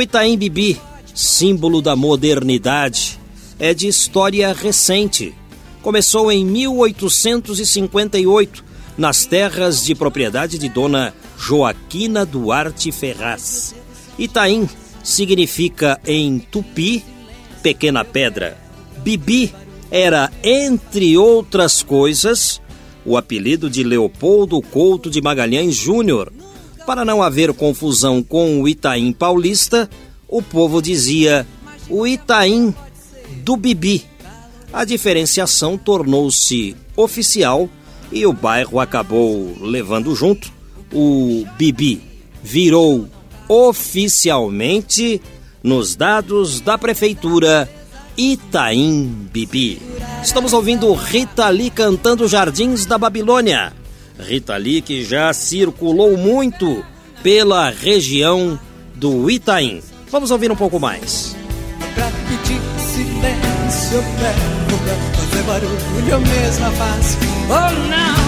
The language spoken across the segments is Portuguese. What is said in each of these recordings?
O Itaim Bibi, símbolo da modernidade, é de história recente. Começou em 1858, nas terras de propriedade de Dona Joaquina Duarte Ferraz. Itaim significa em tupi pequena pedra. Bibi era, entre outras coisas, o apelido de Leopoldo Couto de Magalhães Júnior, para não haver confusão com o Itaim paulista, o povo dizia o Itaim do Bibi. A diferenciação tornou-se oficial e o bairro acabou levando junto. O Bibi virou oficialmente, nos dados da prefeitura, Itaim Bibi. Estamos ouvindo Rita Lee cantando Jardins da Babilônia. Rita Lee, que já circulou muito pela região do Itaim. Vamos ouvir um pouco mais. Pra pedir silêncio, eu pego pra fazer barulho, eu mesma faço. Oh, não!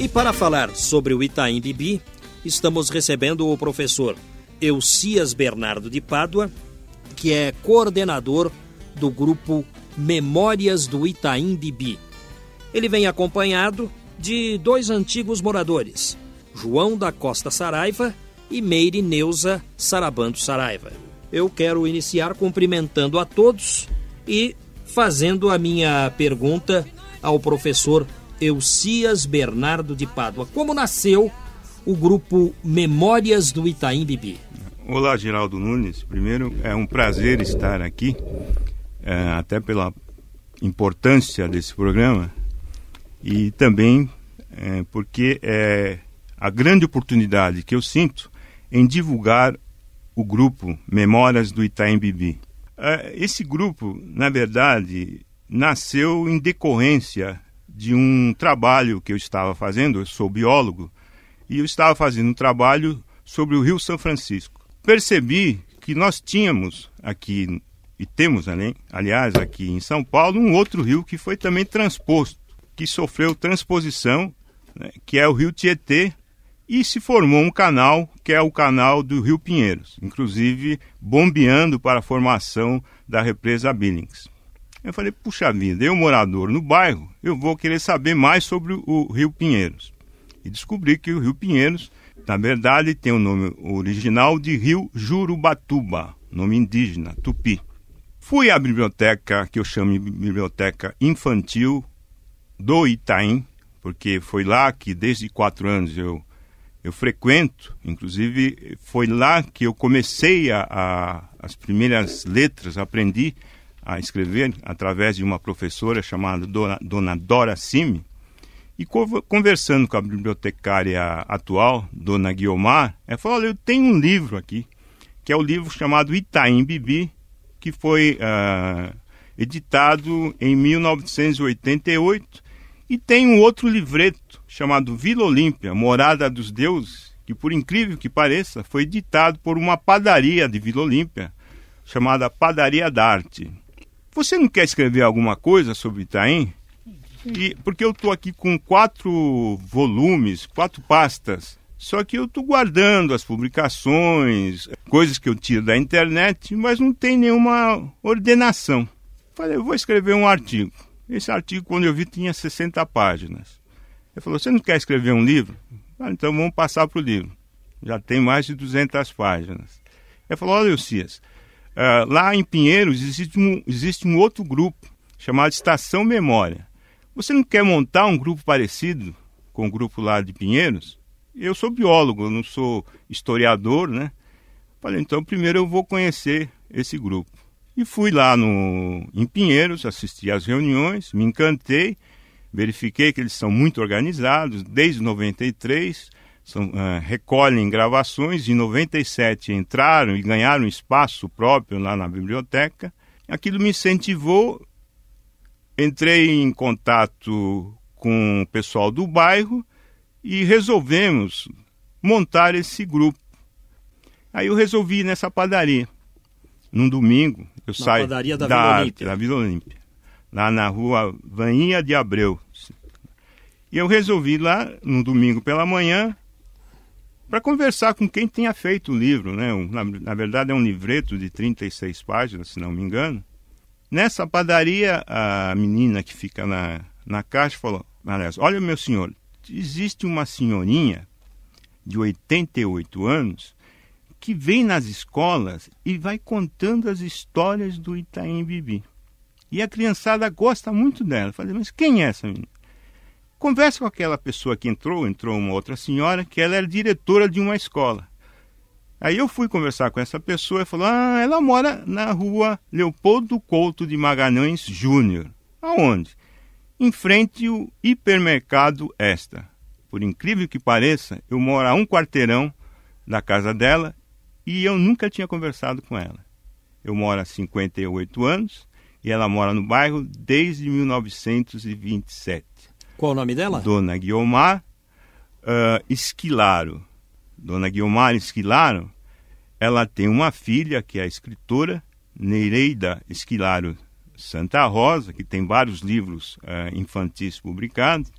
E para falar sobre o Itaim Bibi, estamos recebendo o professor Eucias Bernardo de Pádua, que é coordenador do grupo Memórias do Itaim Bibi. Ele vem acompanhado de dois antigos moradores, João da Costa Saraiva e Meire Neuza Sarabando Saraiva. Eu quero iniciar cumprimentando a todos e fazendo a minha pergunta ao professor Eucias Bernardo de Pádua. Como nasceu o grupo Memórias do Itaim Bibi? Olá, Geraldo Nunes. Primeiro, é um prazer estar aqui é, até pela importância desse programa e também é, porque é a grande oportunidade que eu sinto em divulgar o grupo Memórias do Itaim Bibi. É, esse grupo, na verdade, nasceu em decorrência de um trabalho que eu estava fazendo, eu sou biólogo, e eu estava fazendo um trabalho sobre o Rio São Francisco. Percebi que nós tínhamos aqui e temos, aliás, aqui em São Paulo, um outro rio que foi também transposto, que sofreu transposição, né, que é o rio Tietê, e se formou um canal, que é o canal do Rio Pinheiros, inclusive bombeando para a formação da represa Billings. Eu falei, puxa vida, eu morador no bairro, eu vou querer saber mais sobre o Rio Pinheiros. E descobri que o Rio Pinheiros, na verdade, tem o nome original de Rio Jurubatuba, nome indígena, Tupi. Fui à biblioteca, que eu chamo de biblioteca infantil do Itaim, porque foi lá que desde quatro anos eu, eu frequento, inclusive foi lá que eu comecei a, a, as primeiras letras, aprendi a escrever através de uma professora chamada Dona, Dona Dora Simi, e conversando com a bibliotecária atual, Dona Guiomar, ela falou, olha, eu tenho um livro aqui, que é o livro chamado Itaim Bibi, que foi uh, editado em 1988 e tem um outro livreto chamado Vila Olímpia, Morada dos Deuses, que por incrível que pareça foi editado por uma padaria de Vila Olímpia chamada Padaria da Arte. Você não quer escrever alguma coisa sobre Itaim? E, porque eu estou aqui com quatro volumes, quatro pastas só que eu estou guardando as publicações, coisas que eu tiro da internet, mas não tem nenhuma ordenação. Falei, eu vou escrever um artigo. Esse artigo, quando eu vi, tinha 60 páginas. Ele falou, você não quer escrever um livro? Falei, então vamos passar para o livro. Já tem mais de 200 páginas. Ele falou, olha, Lucias, uh, lá em Pinheiros existe um, existe um outro grupo chamado Estação Memória. Você não quer montar um grupo parecido com o grupo lá de Pinheiros? Eu sou biólogo, não sou historiador, né? Falei, então primeiro eu vou conhecer esse grupo. E fui lá no, em Pinheiros, assisti às reuniões, me encantei verifiquei que eles são muito organizados, desde 93, são, uh, recolhem gravações, em 97 entraram e ganharam espaço próprio lá na biblioteca. Aquilo me incentivou, entrei em contato com o pessoal do bairro e resolvemos montar esse grupo. Aí eu resolvi ir nessa padaria. Num domingo, eu na saio padaria da, da Vila Olímpia. Da Vila Olímpia. Lá na rua Vaninha de Abreu. E eu resolvi ir lá, no domingo pela manhã, para conversar com quem tinha feito o livro. Né? Na, na, verdade, é um livreto de 36 páginas, se não me engano. Nessa padaria, a menina que fica na, na caixa falou: Aliás, olha, meu senhor, existe uma senhorinha de 88 anos que vem nas escolas e vai contando as histórias do Itaim Bibi. E a criançada gosta muito dela. Falei, mas quem é essa menina? Conversa com aquela pessoa que entrou, entrou uma outra senhora, que ela era diretora de uma escola. Aí eu fui conversar com essa pessoa e falou: Ah, ela mora na rua Leopoldo Couto de Magalhães Júnior. Aonde? Em frente ao hipermercado Esta. Por incrível que pareça, eu moro a um quarteirão da casa dela e eu nunca tinha conversado com ela. Eu moro há 58 anos e ela mora no bairro desde 1927. Qual o nome dela? Dona Guiomar uh, Esquilaro. Dona Guiomar Esquilaro, ela tem uma filha que é a escritora Nereida Esquilaro Santa Rosa, que tem vários livros uh, infantis publicados,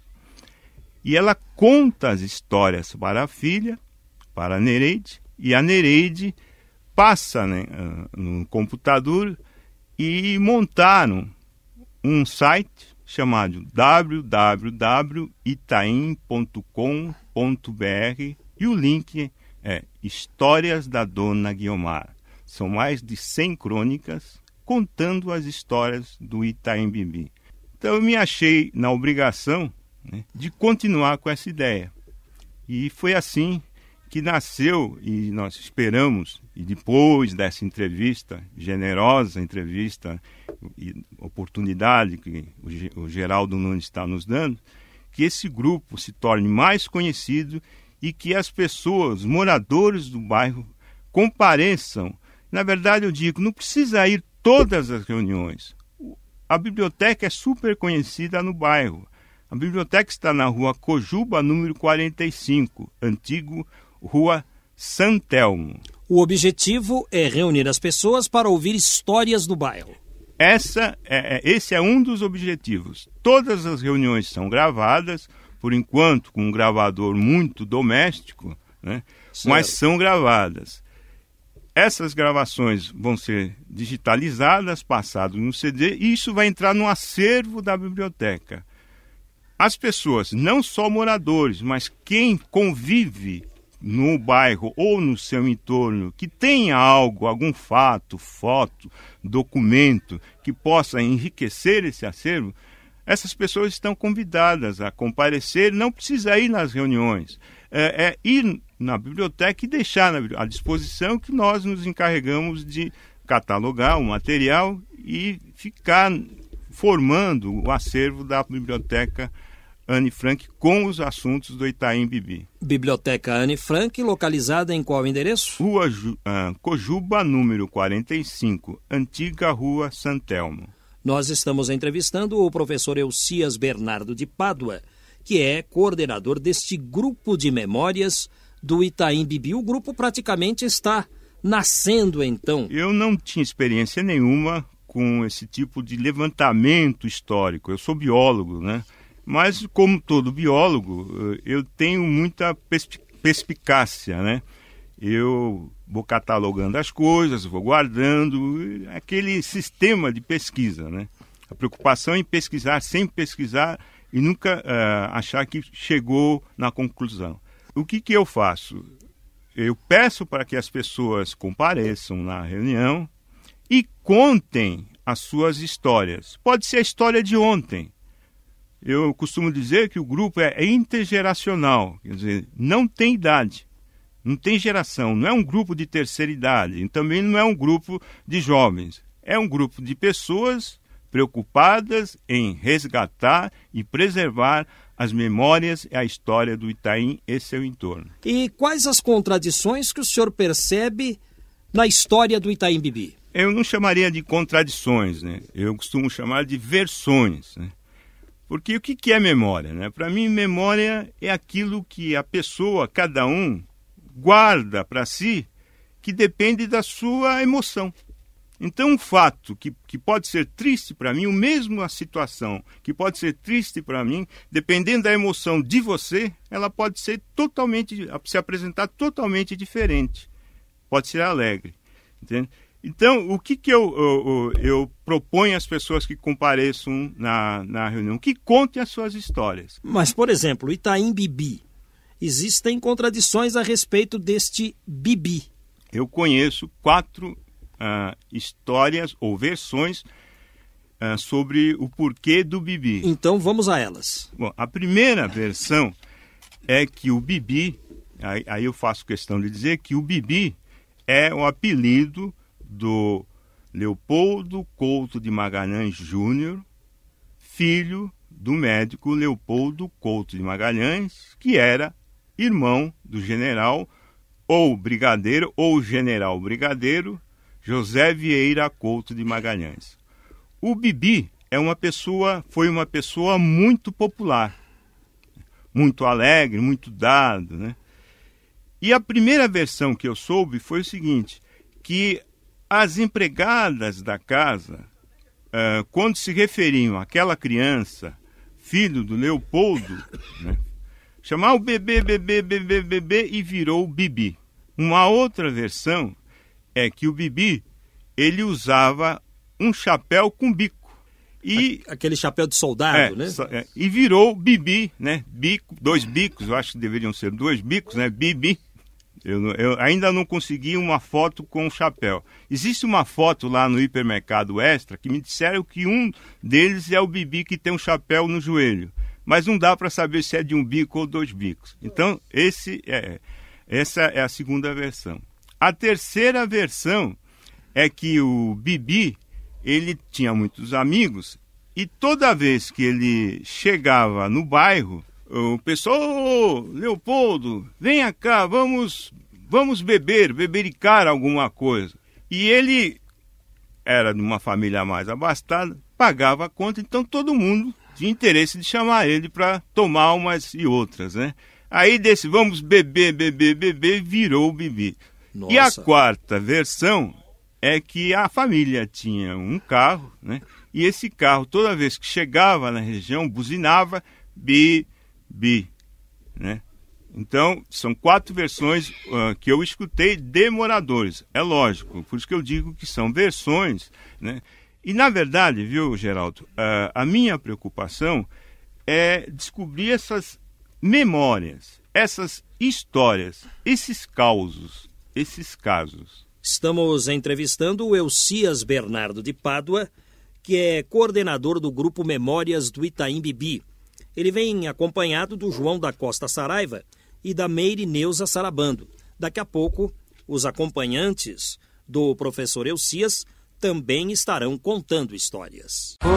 e ela conta as histórias para a filha, para a Nereide, e a Nereide passa né, uh, no computador e montaram um site chamado www.itaim.com.br e o link é Histórias da Dona Guiomar. São mais de 100 crônicas contando as histórias do Itaim Bibi. Então eu me achei na obrigação né, de continuar com essa ideia. E foi assim que nasceu e nós esperamos, e depois dessa entrevista, generosa entrevista e oportunidade que o Geraldo Nunes está nos dando, que esse grupo se torne mais conhecido e que as pessoas, moradores do bairro, compareçam. Na verdade, eu digo, não precisa ir todas as reuniões. A biblioteca é super conhecida no bairro. A biblioteca está na rua Cojuba, número 45, antigo Rua Santelmo. O objetivo é reunir as pessoas para ouvir histórias do bairro. Essa é, é, esse é um dos objetivos. Todas as reuniões são gravadas, por enquanto com um gravador muito doméstico, né? mas são gravadas. Essas gravações vão ser digitalizadas, passadas no CD, e isso vai entrar no acervo da biblioteca. As pessoas, não só moradores, mas quem convive no bairro ou no seu entorno que tenha algo, algum fato, foto, documento que possa enriquecer esse acervo, essas pessoas estão convidadas a comparecer, não precisa ir nas reuniões, é, é ir na biblioteca e deixar à disposição que nós nos encarregamos de catalogar o material e ficar formando o acervo da biblioteca Anne Frank com os assuntos do Itaim Bibi. Biblioteca Anne Frank, localizada em qual endereço? Rua uh, Cojuba, número 45, Antiga Rua Santelmo. Nós estamos entrevistando o professor Elcias Bernardo de Pádua, que é coordenador deste grupo de memórias do Itaim Bibi. O grupo praticamente está nascendo então. Eu não tinha experiência nenhuma com esse tipo de levantamento histórico. Eu sou biólogo, né? Mas, como todo biólogo, eh, eu tenho muita perspicácia, né? Eu vou catalogando as coisas, vou guardando, aquele sistema de pesquisa, né? A preocupação em pesquisar, sem pesquisar e nunca uh, achar que chegou na conclusão. O que, que eu faço? Eu peço para que as pessoas compareçam na reunião e contem as suas histórias. Pode ser a história de ontem, eu costumo dizer que o grupo é intergeracional, quer dizer, não tem idade, não tem geração, não é um grupo de terceira idade, também não é um grupo de jovens. É um grupo de pessoas preocupadas em resgatar e preservar as memórias e a história do Itaim e seu entorno. E quais as contradições que o senhor percebe na história do Itaim Bibi? Eu não chamaria de contradições, né? Eu costumo chamar de versões, né? Porque o que é memória, né? Para mim, memória é aquilo que a pessoa, cada um, guarda para si, que depende da sua emoção. Então, um fato que, que pode ser triste para mim, o mesmo a situação que pode ser triste para mim, dependendo da emoção de você, ela pode ser totalmente, se apresentar totalmente diferente. Pode ser alegre. Entende? Então, o que, que eu, eu, eu, proponho às pessoas que compareçam na, na reunião? Que contem as suas histórias. Mas, por exemplo, Itaim Bibi. Existem contradições a respeito deste Bibi. Eu conheço quatro uh, histórias ou versões uh, sobre o porquê do Bibi. Então vamos a elas. Bom, a primeira versão é que o Bibi, aí, aí eu faço questão de dizer que o Bibi é o apelido do Leopoldo Couto de Magalhães Júnior, filho do médico Leopoldo Couto de Magalhães, que era irmão do general ou brigadeiro ou general brigadeiro José Vieira Couto de Magalhães. O Bibi é uma pessoa, foi uma pessoa muito popular, muito alegre, muito dado, né? E a primeira versão que eu soube foi o seguinte, que as empregadas da casa, uh, quando se referiam àquela criança, filho do Leopoldo, né, chamar o bebê, bebê, bebê, bebê e virou Bibi. Uma outra versão é que o Bibi ele usava um chapéu com bico. E, Aquele chapéu de soldado, é, né? É, e virou Bibi, né? Bico, dois bicos, eu acho que deveriam ser dois bicos, né? Bibi. Eu, eu, ainda não consegui uma foto com o chapéu. Existe uma foto lá no hipermercado Extra que me disseram que um deles é o Bibi que tem um chapéu no joelho. Mas não dá para saber se é de um bico ou dois bicos. Então, esse é, essa é a segunda versão. A terceira versão é que o Bibi, ele tinha muitos amigos e toda vez que ele chegava no bairro, o pessoal, oh, Leopoldo, venha cá, vamos, vamos beber, bebericar alguma coisa. E ele era de uma família mais abastada, pagava a conta, então todo mundo tinha interesse de chamar ele para tomar umas e outras, né? Aí desse vamos beber, beber, beber, virou o Bibi. Nossa. E a quarta versão é que a família tinha um carro, né? E esse carro, toda vez que chegava na região, buzinava bi, bi, né? Então, são quatro versões uh, que eu escutei de moradores. É lógico, por isso que eu digo que são versões, né? E, na verdade, viu, Geraldo, uh, a minha preocupação é descobrir essas memórias, essas histórias, esses causos, esses casos. Estamos entrevistando o Elcias Bernardo de Pádua, que é coordenador do grupo Memórias do Itaim Bibi. Ele vem acompanhado do João da Costa Saraiva e da Meire Neuza Sarabando. Daqui a pouco, os acompanhantes do professor Elcias também estarão contando histórias. Oh,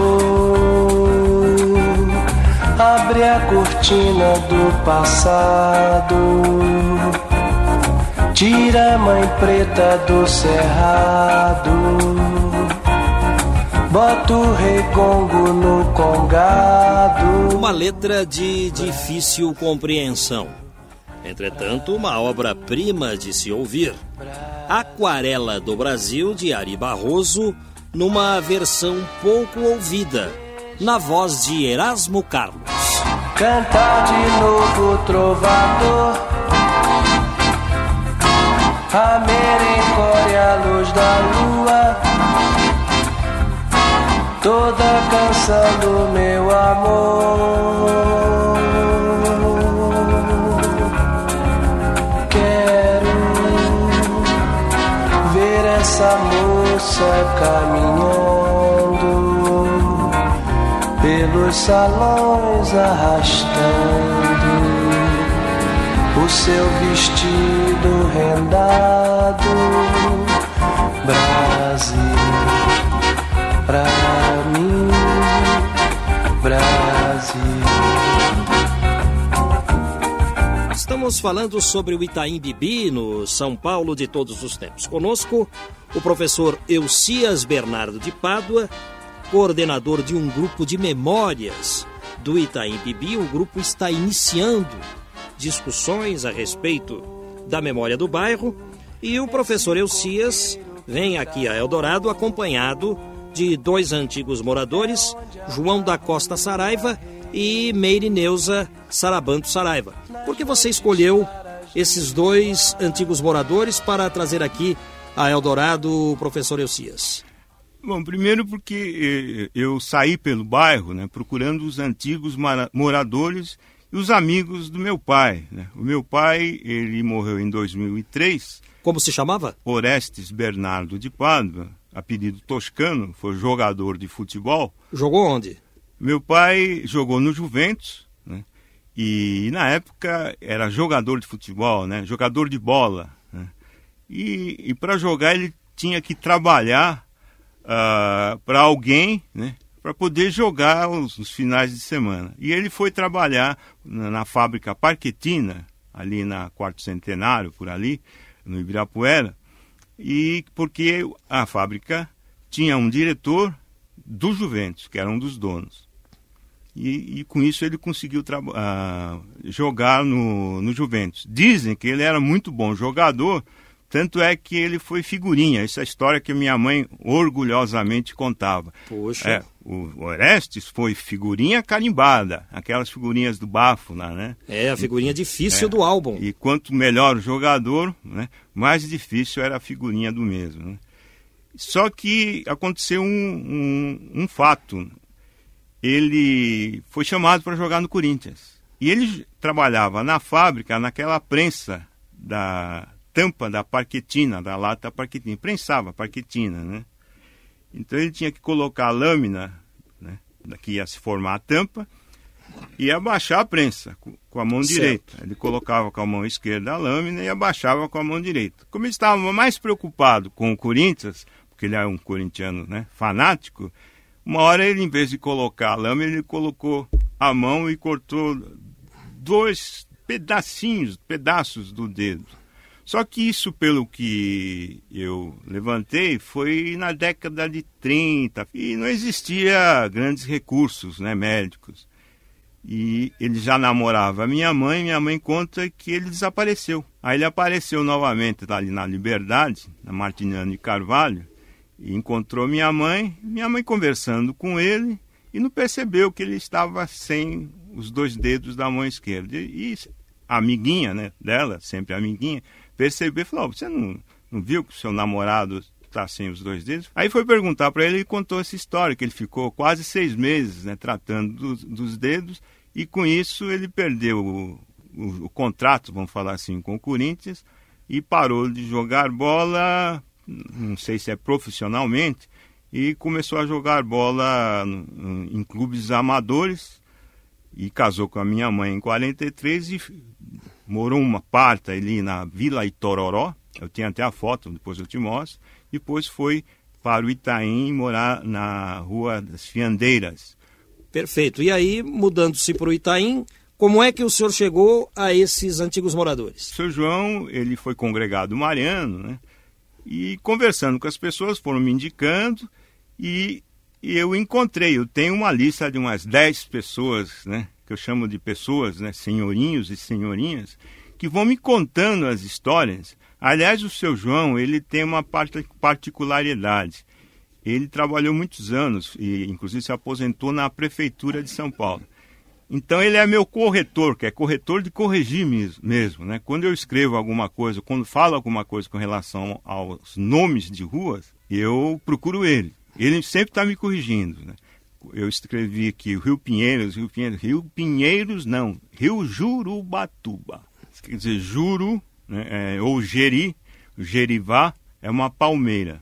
abre a cortina do passado Tira a mãe preta do cerrado, bota o rei Congo no congado. Uma letra de difícil compreensão. Entretanto, uma obra-prima de se ouvir. Aquarela do Brasil, de Ari Barroso, numa versão pouco ouvida, na voz de Erasmo Carlos. Cantar de novo, trovador a merencória, a luz da lua, toda canção do meu amor. Quero ver essa moça caminhando pelos salões arrastando o seu vestido arrendado Brasil pra mim Brasil Estamos falando sobre o Itaim Bibi no São Paulo de todos os tempos. Conosco o professor Eucias Bernardo de Pádua, coordenador de um grupo de memórias do Itaim Bibi. O grupo está iniciando discussões a respeito da memória do bairro e o professor Eucias vem aqui a Eldorado acompanhado de dois antigos moradores, João da Costa Saraiva e Meire Neuza Sarabanto Saraiva. Por que você escolheu esses dois antigos moradores para trazer aqui a Eldorado, professor Eucias? Bom, primeiro porque eh, eu saí pelo bairro, né, procurando os antigos moradores e os amigos do meu pai. Né? O meu pai, ele morreu em 2003. Como se chamava? Orestes Bernardo de Pádua, apelido toscano, foi jogador de futebol. Jogou onde? Meu pai jogou no Juventus, né? E na época era jogador de futebol, né? Jogador de bola. Né? E, e para jogar ele tinha que trabalhar uh, ah, para alguém, né? Para poder jogar os, os, finais de semana. E ele foi trabalhar na, na fábrica Parquetina, ali na Quarto Centenário, por ali, no Ibirapuera, e porque a fábrica tinha um diretor do Juventus, que era um dos donos. E, e com isso ele conseguiu uh, jogar no, no Juventus. Dizem que ele era muito bom jogador, tanto é que ele foi figurinha. Essa é história que minha mãe orgulhosamente contava. Poxa. É, o Orestes foi figurinha carimbada, aquelas figurinhas do bafo lá, né? É, a figurinha difícil é, do álbum. E quanto melhor o jogador, né, mais difícil era a figurinha do mesmo. Né? Só que aconteceu um, um, um fato. Ele foi chamado para jogar no Corinthians. E ele trabalhava na fábrica, naquela prensa da tampa da parquetina, da lata parquetina. Prensava a parquetina, né? Então ele tinha que colocar a lâmina, né, que ia se formar a tampa, e abaixar a prensa com a mão certo. direita. Ele colocava com a mão esquerda a lâmina e abaixava com a mão direita. Como ele estava mais preocupado com o Corinthians, porque ele é um corintiano né, fanático, uma hora ele, em vez de colocar a lâmina, ele colocou a mão e cortou dois pedacinhos, pedaços do dedo. Só que isso, pelo que eu levantei, foi na década de 30 e não existia grandes recursos né, médicos. E ele já namorava minha mãe, minha mãe conta que ele desapareceu. Aí ele apareceu novamente ali na Liberdade, na Martiniano e Carvalho, e encontrou minha mãe, minha mãe conversando com ele, e não percebeu que ele estava sem os dois dedos da mão esquerda. E, e a amiguinha né, dela, sempre amiguinha, percebeu e falou: Você não, não viu que o seu namorado está sem os dois dedos? Aí foi perguntar para ele e contou essa história: que ele ficou quase seis meses né, tratando dos, dos dedos e com isso ele perdeu o, o, o contrato, vamos falar assim, com o Corinthians e parou de jogar bola, não sei se é profissionalmente, e começou a jogar bola em clubes amadores e casou com a minha mãe em 43 e morou uma parte ali na Vila Itororó, eu tenho até a foto, depois eu te mostro, depois foi para o Itaim morar na Rua das Fiandeiras. Perfeito. E aí, mudando-se para o Itaim, como é que o senhor chegou a esses antigos moradores? O seu João, ele foi congregado mariano, né? E conversando com as pessoas, foram me indicando e, e eu encontrei, eu tenho uma lista de umas 10 pessoas, né? Que eu chamo de pessoas, né, senhorinhos e senhorinhas, que vão me contando as histórias. Aliás, o seu João, ele tem uma particularidade. Ele trabalhou muitos anos e, inclusive, se aposentou na prefeitura de São Paulo. Então, ele é meu corretor, que é corretor de corrigir mesmo. Né? Quando eu escrevo alguma coisa, quando falo alguma coisa com relação aos nomes de ruas, eu procuro ele. Ele sempre está me corrigindo. Né? Eu escrevi aqui Rio Pinheiros, Rio Pinheiros, Rio Pinheiros não, Rio Jurubatuba. Quer dizer, Juro, né, é, ou Jeri, Gerivá é uma palmeira.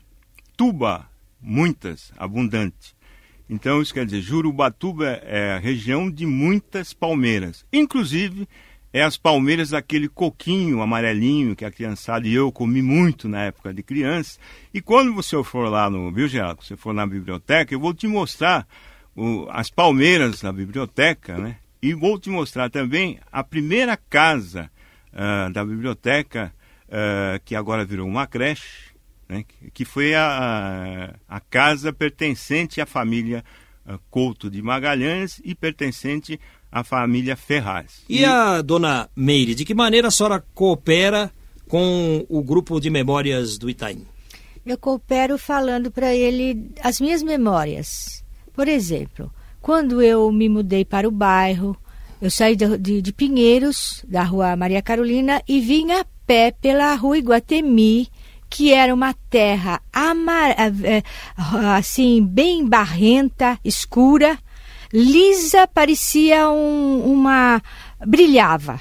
Tuba, muitas, abundante. Então, isso quer dizer, Jurubatuba é a região de muitas palmeiras. Inclusive, é as palmeiras daquele coquinho amarelinho que a criançada e eu comi muito na época de criança. E quando você for lá no, viu, Geraldo, você for na biblioteca, eu vou te mostrar o, as palmeiras na biblioteca, né? E vou te mostrar também a primeira casa uh, da biblioteca, uh, que agora virou uma creche, né, que foi a, a, casa pertencente à família uh, Couto de Magalhães e pertencente à família Ferraz. E, e a dona Meire, de que maneira a senhora coopera com o grupo de memórias do Itaim? Eu coopero falando para ele as minhas memórias. Por exemplo, quando eu me mudei para o bairro, eu saí de, de, de Pinheiros, da rua Maria Carolina, e vim a pé pela rua Iguatemi, que era uma terra amar, é, assim, bem barrenta, escura, lisa, parecia um, uma. brilhava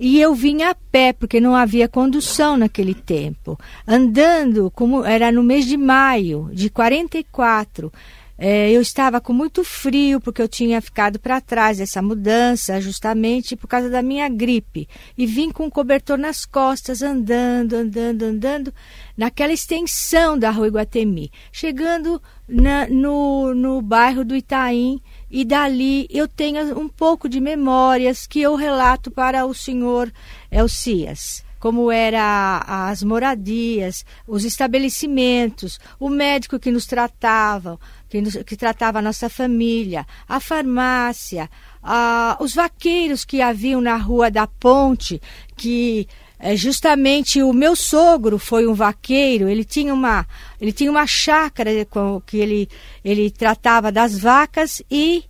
e eu vinha a pé, porque não havia condução naquele tempo. Andando, como era no mês de maio de 44. É, eu estava com muito frio, porque eu tinha ficado para trás dessa mudança, justamente por causa da minha gripe. E vim com um cobertor nas costas, andando, andando, andando, naquela extensão da rua Iguatemi. Chegando na, no, no bairro do Itaim, e dali eu tenho um pouco de memórias que eu relato para o senhor Elcias. Como eram as moradias, os estabelecimentos, o médico que nos tratava, que, nos, que tratava a nossa família, a farmácia, a, os vaqueiros que haviam na rua da ponte, que é, justamente o meu sogro foi um vaqueiro, ele tinha uma, ele tinha uma chácara com, que ele, ele tratava das vacas e,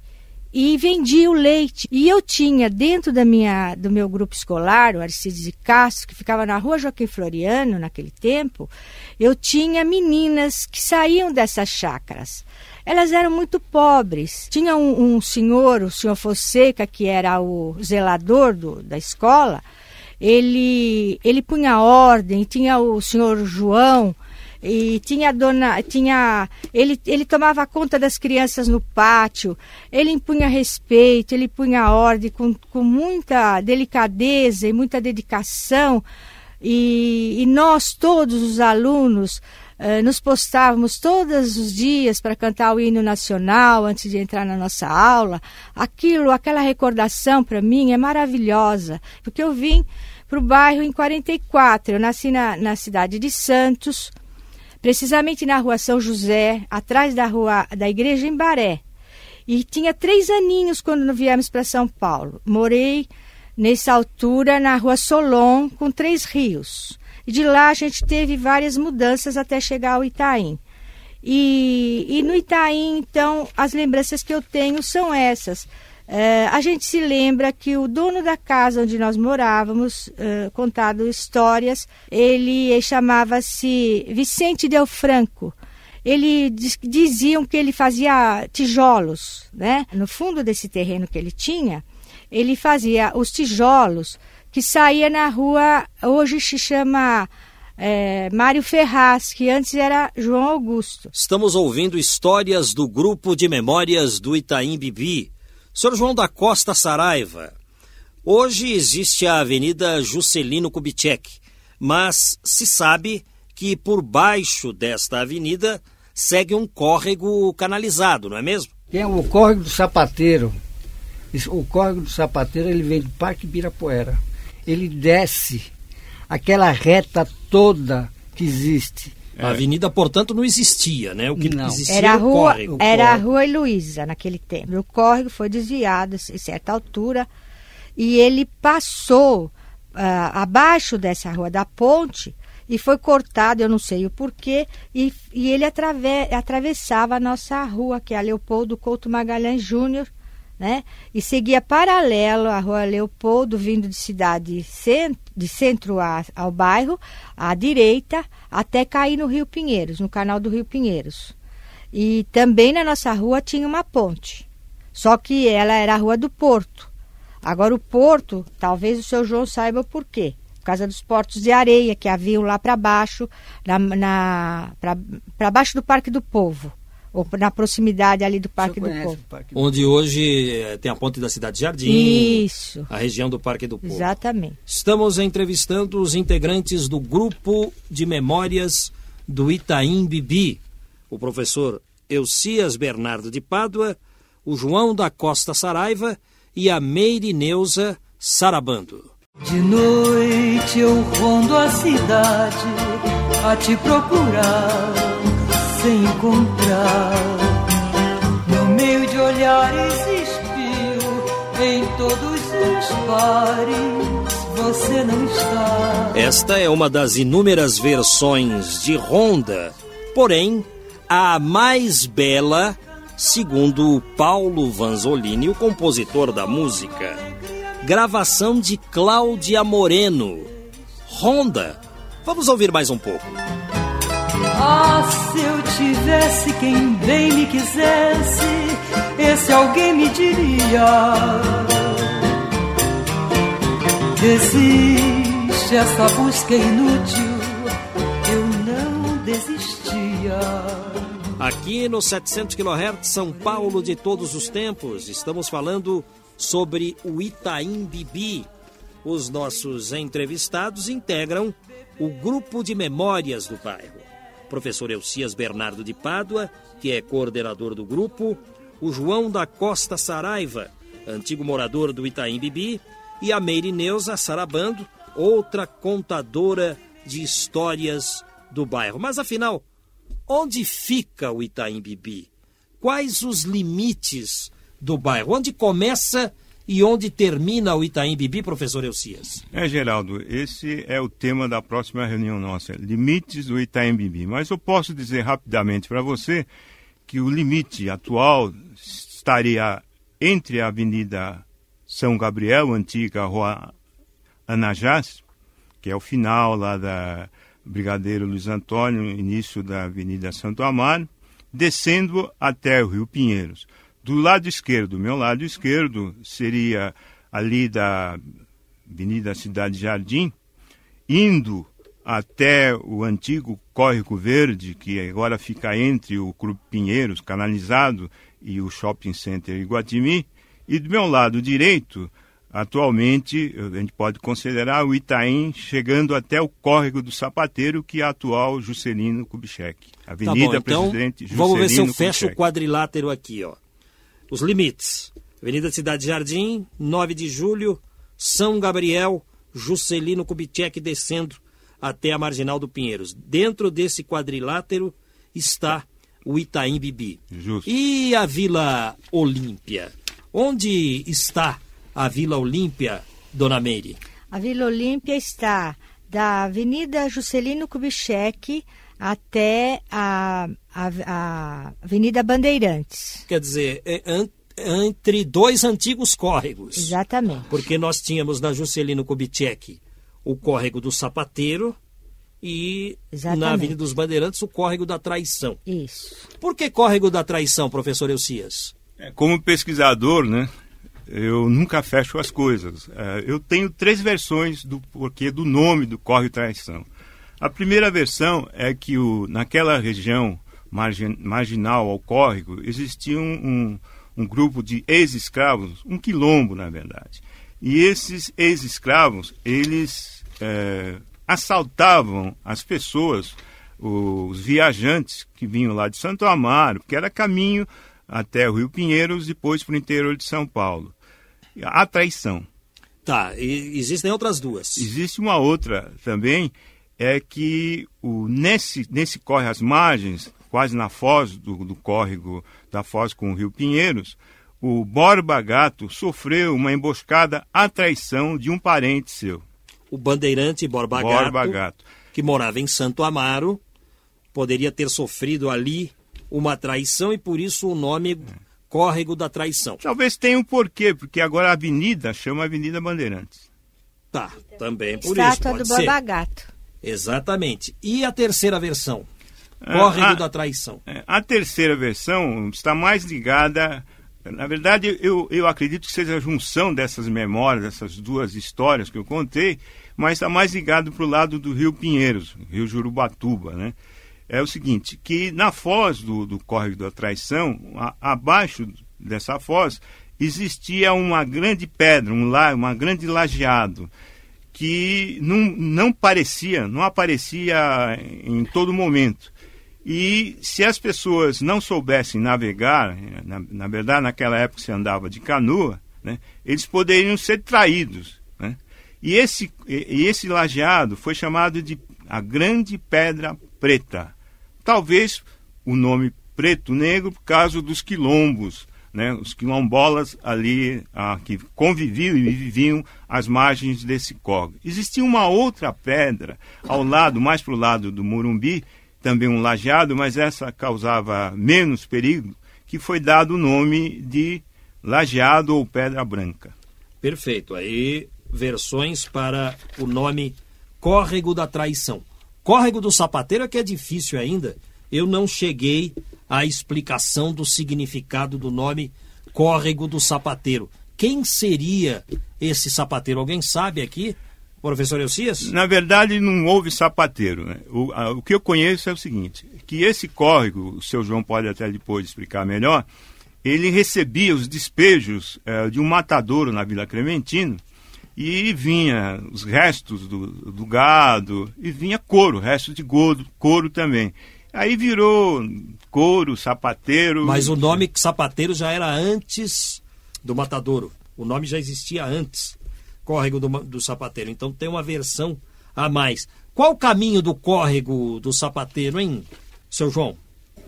e vendia o leite. E eu tinha dentro da minha, do meu grupo escolar, o Aristides de Castro, que ficava na rua Joaquim Floriano naquele tempo, eu tinha meninas que saíam dessas chácaras elas eram muito pobres. Tinha um, um, senhor, o senhor Fonseca, que era o zelador do, da escola, ele, ele punha ordem, tinha o senhor João, e tinha dona, tinha, ele, ele tomava conta das crianças no pátio, ele impunha respeito, ele punha ordem com, com muita delicadeza e muita dedicação, e, e nós todos os alunos nos postávamos todos os dias para cantar o hino nacional antes de entrar na nossa aula. Aquilo, aquela recordação para mim é maravilhosa, porque eu vim para o bairro em 44. Eu nasci na, na cidade de Santos, precisamente na rua São José, atrás da rua da igreja em Baré. E tinha três aninhos quando viemos para São Paulo. Morei nessa altura na rua Solon, com três rios. E de lá a gente teve várias mudanças até chegar ao Itaim. E, e no Itaim, então, as lembranças que eu tenho são essas. É, a gente se lembra que o dono da casa onde nós morávamos, é, contado histórias, ele chamava-se Vicente Del Franco. Ele diz, diziam que ele fazia tijolos, né? No fundo desse terreno que ele tinha, ele fazia os tijolos que saía na rua, hoje se chama é, Mário Ferraz, que antes era João Augusto. Estamos ouvindo histórias do grupo de memórias do Itaim Bibi Senhor João da Costa Saraiva, hoje existe a Avenida Juscelino Kubitschek, mas se sabe que por baixo desta avenida segue um córrego canalizado, não é mesmo? Tem o córrego do Sapateiro. O córrego do Sapateiro ele vem do Parque Ibirapuera. Ele desce aquela reta toda que existe a avenida, portanto, não existia, né? O que não. existia era a rua, córrego. Era a rua Heloísa naquele tempo. O córrego foi desviado em certa altura e ele passou uh, abaixo dessa rua da ponte e foi cortado, eu não sei o porquê, e, e ele atrave, atravessava a nossa rua, que é a Leopoldo Couto Magalhães Júnior, né? E seguia paralelo à rua Leopoldo, vindo de cidade centro, de centro a, ao bairro, à direita, até cair no Rio Pinheiros, no canal do Rio Pinheiros. E também na nossa rua tinha uma ponte, só que ela era a rua do Porto. Agora o Porto, talvez o seu João saiba por quê. Por causa dos portos de areia que haviam lá para baixo, na, na para baixo do Parque do Povo ou na proximidade ali do Parque do Povo. Parque do Onde hoje eh, tem a ponte da Cidade Jardim. Isso. A região do Parque do Povo. Exatamente. Estamos entrevistando os integrantes do grupo de memórias do Itaim Bibi. O professor Eucias Bernardo de Pádua, o João da Costa Saraiva e a Meire Neuza Sarabando. De noite eu rondo a cidade a te procurar sem encontrar. No meio de olhares espio em todos os bares você não está. Esta é uma das inúmeras versões de Ronda, porém a mais bela, segundo Paulo Vanzolini, o compositor da música. Gravação de Cláudia Moreno. Ronda. Vamos ouvir mais um pouco. Ah, se eu tivesse quem bem me quisesse, esse alguém me diria: Desiste essa busca inútil, eu não desistia. Aqui no 700 kHz São Paulo de todos os tempos, estamos falando sobre o Itaim Bibi. Os nossos entrevistados integram o grupo de memórias do bairro. Professor Elcias Bernardo de Pádua, que é coordenador do grupo, o João da Costa Saraiva, antigo morador do Itaim Bibi, e a Meire Neuza Sarabando, outra contadora de histórias do bairro. Mas afinal, onde fica o Itaim Bibi? Quais os limites do bairro? Onde começa onde termina o Itaim Bibi, professor Elcias? É, Geraldo, esse é o tema da próxima reunião nossa, limites do Itaim Bibi. Mas eu posso dizer rapidamente para você que o limite atual estaria entre a Avenida São Gabriel, antiga Rua Anajás, que é o final lá da Brigadeiro Luiz Antônio, início da Avenida Santo Amaro, descendo até o Rio Pinheiros. Do lado esquerdo, meu lado esquerdo, seria ali da Avenida Cidade Jardim, indo até o antigo Córrego Verde, que agora fica entre o Clube Pinheiros, canalizado, e o Shopping Center Iguatimi. E do meu lado direito, atualmente, a gente pode considerar o Itaim chegando até o Córrego do Sapateiro, que é a atual Juscelino Kubitschek. Avenida tá bom, então, Presidente Juscelino Vamos ver se eu Kubitschek. fecho o quadrilátero aqui, ó. Os limites. Avenida Cidade Jardim, 9 de julho, São Gabriel, Juscelino Kubitschek descendo até a Marginal do Pinheiros. Dentro desse quadrilátero está o Itaim Bibi. Justo. E a Vila Olímpia? Onde está a Vila Olímpia, dona Meire? A Vila Olímpia está da Avenida Juscelino Kubitschek até a, a, a Avenida Bandeirantes. Quer dizer, é an- entre dois antigos córregos. Exatamente. Porque nós tínhamos na Juscelino Kubitschek o córrego do Sapateiro e Exatamente. na Avenida dos Bandeirantes o córrego da Traição. Isso. Por que córrego da Traição, professor Elcias? É, Como pesquisador, né, eu nunca fecho as coisas. É, Eu tenho três versões do porquê do nome do Córrego Traição. A primeira versão é que o, naquela região margin- marginal ao córrego existia um, um, um grupo de ex-escravos, um quilombo, na verdade. E esses ex-escravos, eles é, assaltavam as pessoas, os viajantes que vinham lá de Santo Amaro, que era caminho até o Rio Pinheiros, depois para o interior de São Paulo. A traição. Tá, e existem outras duas. Existe uma outra também, é que o, nesse, nesse corre às margens, quase na foz do, do córrego da foz com o Rio Pinheiros, o Borba Gato sofreu uma emboscada à traição de um parente seu, O bandeirante Borba, Borba Gato, Gato. que morava em Santo Amaro, poderia ter sofrido ali uma traição e por isso o nome Córrego da Traição. Talvez tenha um porquê, porque agora a avenida chama Avenida Bandeirantes. Tá, também por isso. Estátua Pode do ser. Borba Gato. Exatamente. E a terceira versão? Ah, Córrego ah, da Traição. É, A terceira versão está mais ligada. Na verdade, eu, eu acredito que seja a junção dessas memórias, dessas duas histórias que eu contei, mas está mais ligado para o lado do Rio Pinheiros, Rio Jurubatuba, né? É o seguinte, que na foz do, do Córrego da Traição, a- abaixo dessa foz, existia uma grande pedra, um la, uma grande lajeado, que não, não parecia, não aparecia em todo momento. E se as pessoas não soubessem navegar, na, na verdade naquela época se andava de canoa, né, eles poderiam ser traídos. Né? E esse, e esse lajeado foi chamado de a Grande Pedra Preta. Talvez o nome preto negro por causa dos quilombos, né, os quilombolas ali ah, que conviviam e viviam às margens desse córrego. Existia uma outra pedra ao lado, mais para o lado do Morumbi, também um lajeado, mas essa causava menos perigo, que foi dado o nome de lajeado ou pedra branca. Perfeito. Aí versões para o nome Córrego da Traição. Córrego do Sapateiro é que é difícil ainda. Eu não cheguei à explicação do significado do nome Córrego do Sapateiro. Quem seria esse sapateiro? Alguém sabe aqui? Professor Elcias? Na verdade, não houve sapateiro. Né? O, a, o que eu conheço é o seguinte: que esse córrego, o seu João pode até depois explicar melhor, ele recebia os despejos é, de um matadouro na Vila Clementino e vinha os restos do, do gado, e vinha couro, restos de couro, couro também. Aí virou couro, sapateiro. Mas o nome sapateiro já era antes do matadouro. O nome já existia antes. Córrego do, do sapateiro. Então tem uma versão a mais. Qual o caminho do córrego do sapateiro, hein, seu João?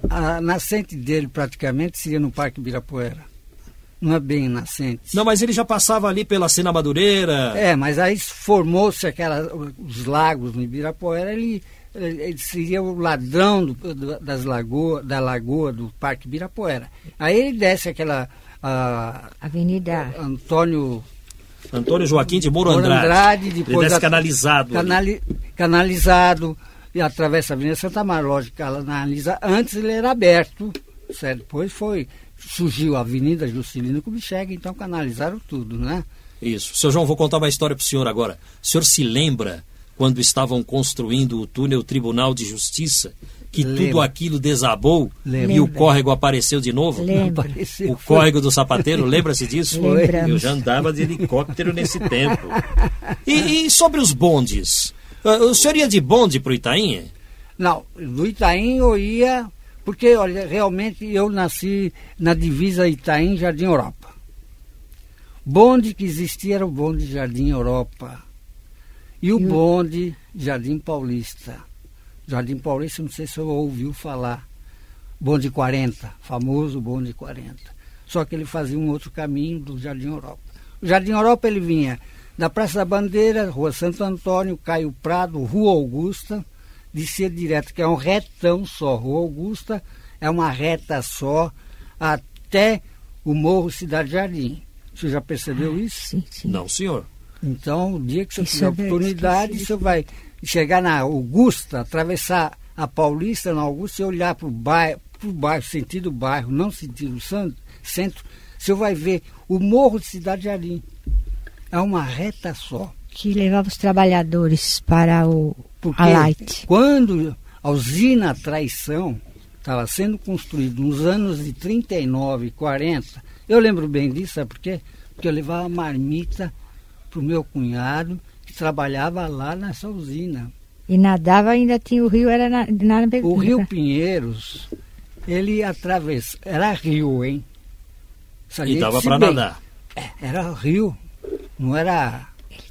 A nascente dele praticamente seria no Parque Birapuera não é bem nascente. Não, mas ele já passava ali pela Sena Madureira. É, mas aí formou-se aquela, os lagos no Ibirapuera, ele, ele seria o ladrão do, do, das lagoa, da lagoa do Parque Ibirapuera. Aí ele desce aquela a, Avenida Antônio Antônio Joaquim de Moro Andrade. Andrade depois ele desce canalizado. Canali, canalizado e atravessa a Avenida Santa Marlógica, canaliza. Antes ele era aberto, certo? Depois foi surgiu a Avenida Juscelino Kubitschek, então canalizaram tudo, né? Isso. Seu João, vou contar uma história para o senhor agora. O senhor se lembra quando estavam construindo o túnel Tribunal de Justiça, que Lembra. tudo aquilo desabou Lembra. e o córrego apareceu de novo? Lembra. O córrego do sapateiro, lembra-se disso? Lembramos. Eu já andava de helicóptero nesse tempo. E, e, sobre os bondes? Ah, o senhor ia de bonde para o Itaim? Não, do Itaim eu ia porque, olha, realmente eu nasci na divisa Itaim Jardim Europa. Bonde que existia era o bonde Jardim Europa. E o bonde Jardim Paulista. Jardim Paulista, não sei se você ouviu falar. Bonde 40, famoso bonde 40. Só que ele fazia um outro caminho do Jardim Europa. O Jardim Europa ele vinha da Praça da Bandeira, Rua Santo Antônio, Caio Prado, Rua Augusta, descia direto, que é um retão só. Rua Augusta é uma reta só até o Morro Cidade Jardim. Você já percebeu ah, isso? Sim, sim. Não, senhor. Então, o dia que você isso tiver é oportunidade, você vai chegar na Augusta, atravessar a Paulista na Augusta e olhar para o bairro, pro bairro, sentido bairro, não sentido centro, você vai ver o Morro de Cidade Jardim. É uma reta só. Que levava os trabalhadores para o porque Light. quando a usina Traição estava sendo construída nos anos de 39 e 40, eu lembro bem disso, sabe por quê? Porque eu levava marmita para o meu cunhado, que trabalhava lá nessa usina. E nadava ainda tinha o rio, era na, na O rio Pinheiros, ele atravessa, era rio, hein? e dava para nadar. É, era rio, não era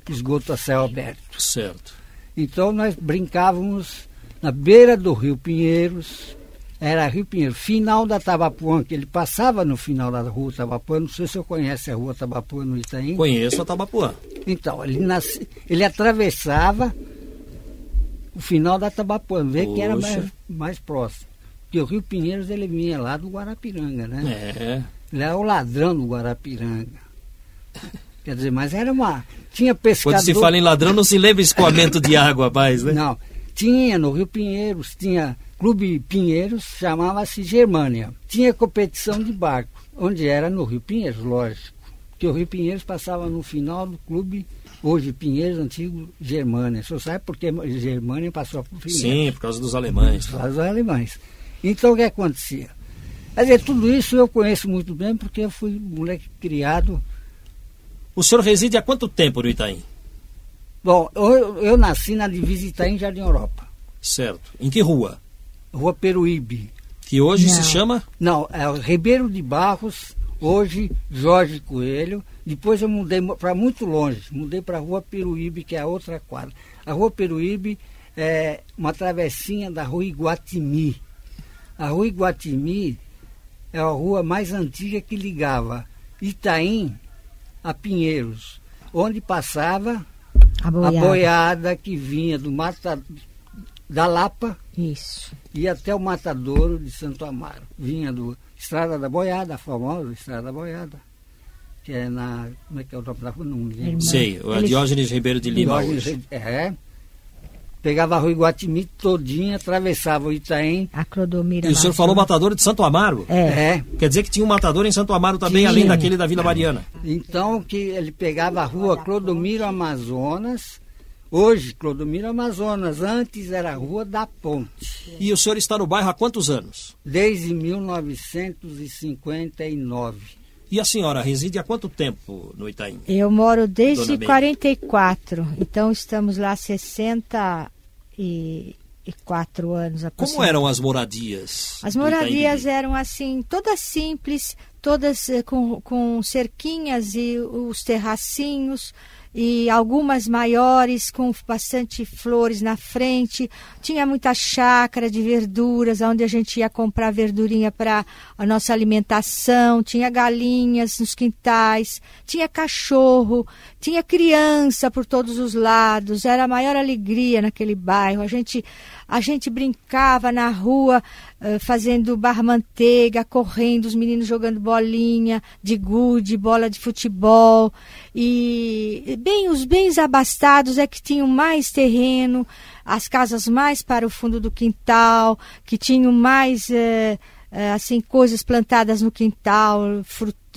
esgoto a céu aberto. Certo. Então nós brincávamos na beira do Rio Pinheiros, era Rio Pinheiro, final da Tabapuã, que ele passava no final da rua Tabapuã, não sei se eu conhece a rua Tabapuã no Itaim. Conheço a Tabapuã. Então, ele, nasce, ele atravessava o final da Tabapuã, vê que era mais, mais próximo. Porque o Rio Pinheiros ele vinha lá do Guarapiranga, né? É. Ele era o ladrão do Guarapiranga. Quer dizer, mas era uma. Tinha pescador. Quando se fala em ladrão, não se lembra escoamento de água mais, né? Não. Tinha no Rio Pinheiros, tinha Clube Pinheiros, chamava-se Germânia. Tinha competição de barco, onde era no Rio Pinheiros, lógico. Porque o Rio Pinheiros passava no final do clube, hoje Pinheiros, antigo Germânia. Você sabe por que Germânia passou por Pinheiros? Sim, por causa dos alemães. Por causa dos alemães. Então o que acontecia? Quer dizer, tudo isso eu conheço muito bem porque eu fui moleque criado o senhor reside há quanto tempo no Itaim? Bom, eu, eu nasci na divisa Itaim Jardim Europa. Certo. Em que rua? Rua Peruíbe. Que hoje Não. se chama? Não, é o Ribeiro de Barros, Hoje, Jorge Coelho. Depois eu mudei para muito longe, mudei para a Rua Peruíbe, que é a outra quadra. A Rua Peruíbe é uma travessinha da Rua Iguatimi. A Rua Iguatimi é a rua mais antiga que ligava Itaim a Pinheiros, onde passava a boiada, a boiada que vinha do Mata da Lapa Isso. e até o Matadouro de Santo Amaro. Vinha do Estrada da Boiada, a famosa Estrada da Boiada, que é na. Como é que é o nome da rua? Não lembro. Sei, o Diógenes Ribeiro de Lima. Diógenes, hoje. É, pegava a rua Iguatimi todinha, atravessava o Itaém. A Clodomira. E o senhor falou matador de Santo Amaro? É. é. Quer dizer que tinha um matador em Santo Amaro também, tinha. além daquele da Vila Mariana. Então, que ele pegava a rua Clodomiro Amazonas, hoje Clodomiro Amazonas, antes era a Rua da Ponte. E o senhor está no bairro há quantos anos? Desde 1959. E a senhora reside há quanto tempo no Itaim? Eu moro desde 44, então estamos lá 64 anos. Como eram as moradias? As moradias eram assim, todas simples, todas eh, com, com cerquinhas e os terracinhos e algumas maiores com bastante flores na frente. Tinha muita chácara de verduras, onde a gente ia comprar verdurinha para a nossa alimentação. Tinha galinhas nos quintais, tinha cachorro, tinha criança por todos os lados. Era a maior alegria naquele bairro. A gente a gente brincava na rua uh, fazendo barra-manteiga, correndo, os meninos jogando bolinha de gude, bola de futebol. E bem, os bens abastados é que tinham mais terreno, as casas mais para o fundo do quintal, que tinham mais uh, uh, assim coisas plantadas no quintal,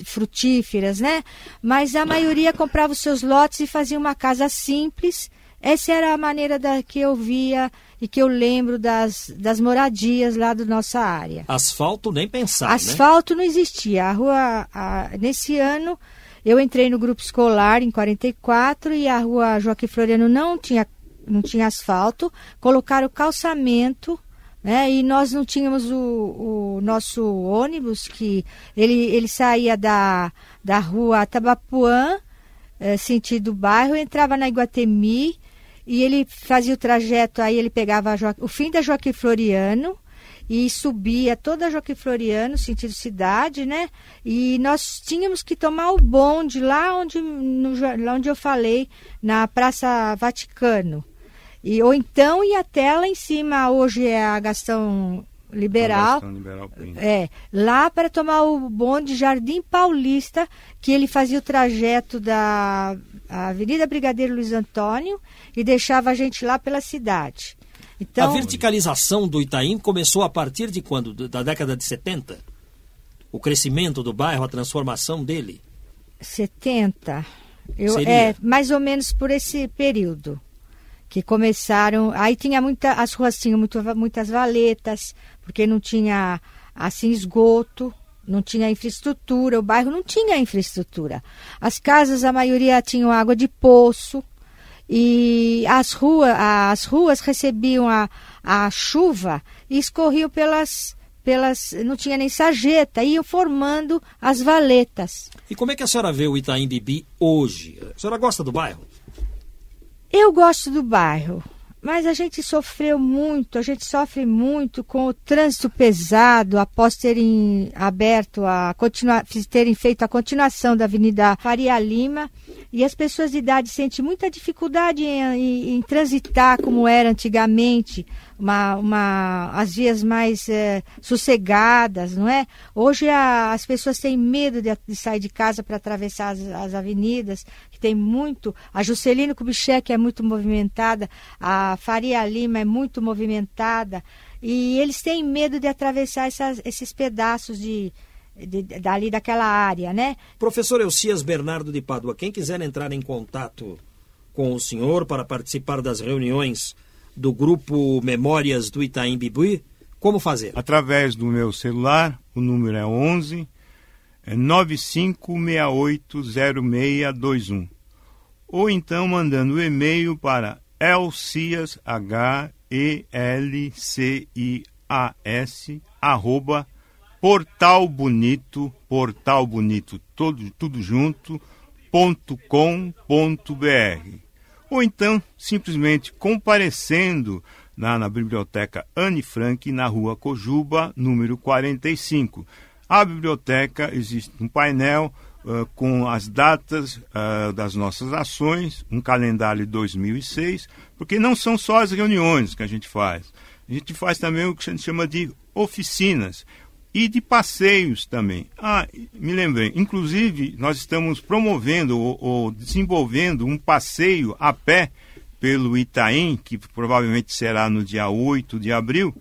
frutíferas, né? Mas a maioria comprava os seus lotes e fazia uma casa simples. Essa era a maneira da que eu via e que eu lembro das, das moradias lá da nossa área. Asfalto nem pensar, né? Asfalto né? não existia. A rua, a, nesse ano, eu entrei no grupo escolar em 44 e a rua Joaquim Floriano não tinha, não tinha asfalto. Colocaram calçamento né? E nós não tínhamos o, o, nosso ônibus, que ele, ele saía da, da rua Tabapuã, eh, sentido bairro, entrava na Iguatemi, e ele fazia o trajeto, aí ele pegava jo... o fim da Joaquim Floriano e subia toda a Joaquim Floriano, sentido cidade, né? E nós tínhamos que tomar o bonde lá onde, no, lá onde eu falei, na Praça Vaticano. E, ou então ia até lá em cima, hoje é a Gastão Liberal, Liberal é, lá para tomar o bonde Jardim Paulista, que ele fazia o trajeto da Avenida Brigadeiro Luiz Antônio e deixava a gente lá pela cidade. Então, a verticalização do Itaim começou a partir de quando? Da década de 70? O crescimento do bairro, a transformação dele? 70. Eu, é, mais ou menos por esse período que começaram. Aí tinha muita, as ruas tinham muito, muitas valetas, porque não tinha assim esgoto, não tinha infraestrutura, o bairro não tinha infraestrutura. As casas, a maioria tinham água de poço e as, rua, as ruas recebiam a, a chuva e escorriam pelas, pelas. não tinha nem sarjeta, iam formando as valetas. E como é que a senhora vê o Itaim Bibi hoje? A senhora gosta do bairro? Eu gosto do bairro, mas a gente sofreu muito, a gente sofre muito com o trânsito pesado após terem aberto a continuar, terem feito a continuação da Avenida Faria Lima e as pessoas de idade sentem muita dificuldade em, em, em transitar como era antigamente, uma, uma, as vias mais é, sossegadas, não é? Hoje a, as pessoas têm medo de, de sair de casa para atravessar as, as, avenidas, tem muito. A Juscelino Kubitschek é muito movimentada, a Faria Lima é muito movimentada, e eles têm medo de atravessar essas, esses pedaços de de, dali daquela área, né? Professor Elcias Bernardo de Pádua, quem quiser entrar em contato com o senhor para participar das reuniões do grupo Memórias do Itaim Bibi, como fazer? Através do meu celular, o número é 11 é 95680621. Ou então mandando e-mail para elcias, H E L C I A S arroba Portal Bonito, Portal Bonito, todo, tudo junto, ponto com, ponto br. Ou então, simplesmente comparecendo na, na Biblioteca Anne Frank, na rua Cojuba, número 45. A biblioteca existe um painel uh, com as datas uh, das nossas ações, um calendário de 2006, porque não são só as reuniões que a gente faz. A gente faz também o que a gente chama de oficinas e de passeios também. Ah, me lembrei, inclusive nós estamos promovendo ou, ou desenvolvendo um passeio a pé pelo Itaim, que provavelmente será no dia 8 de abril,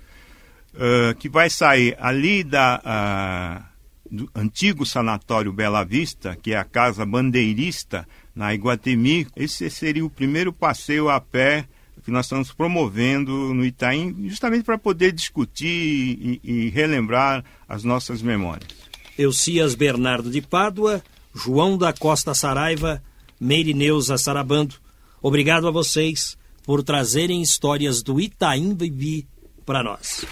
uh, que vai sair ali da, do antigo sanatório Bela Vista, que é a Casa Bandeirista, na Iguatemi. Esse seria o primeiro passeio a pé que nós estamos promovendo no Itaim, justamente para poder discutir e, e, relembrar as nossas memórias. Eucias Bernardo de Pádua, João da Costa Saraiva, Meirineuza Sarabando, obrigado a vocês por trazerem histórias do Itaim Bibi para nós.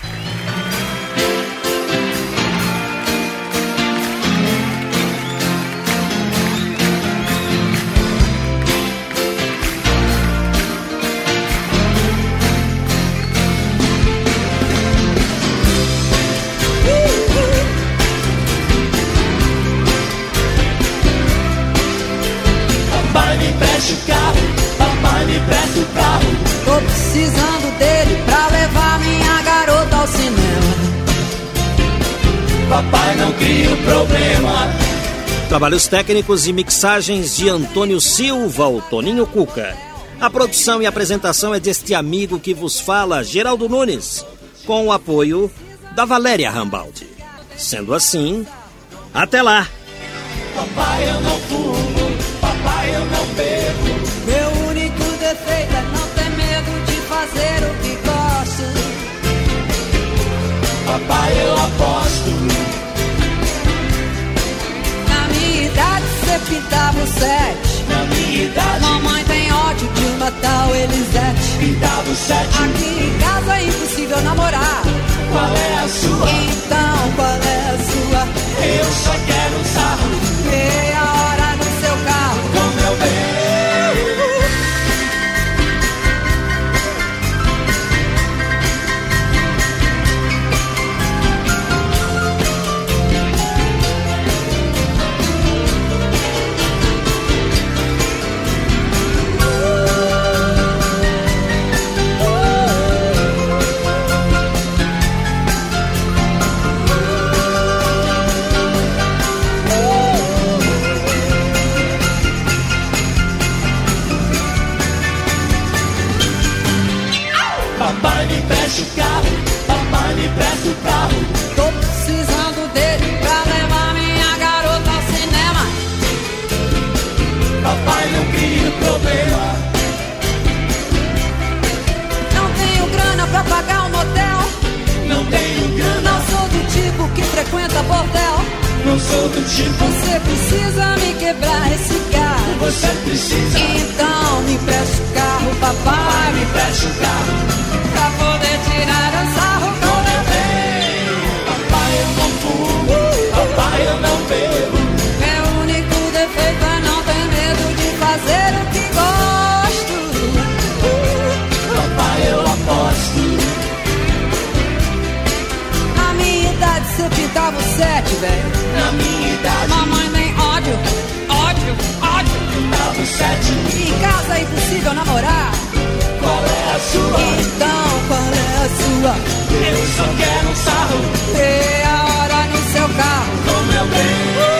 Papai não cria o problema. Trabalhos técnicos e mixagens de Antônio Silva, o Toninho Cuca. A produção e apresentação é deste amigo que vos fala, Geraldo Nunes, com o apoio da Valéria Rambaldi. Sendo assim, até lá! Papai, eu não fumo, papai, eu não bebo. Meu único defeito é não fazer o que gosto. Papai, eu aposto. Idade você pintava o sete. Na minha idade. Mamãe tem ódio de uma tal Elisete. Pintava o sete. Aqui em casa é impossível namorar. Qual é a sua? 17, velho. Na minha idade. Mamãe nem ódio, ódio, ódio. Tava sete. Em casa é impossível namorar. Qual é a sua? Então, qual é a sua? Eu só quero um sarro. a hora no seu carro. Com meu bem. Uh!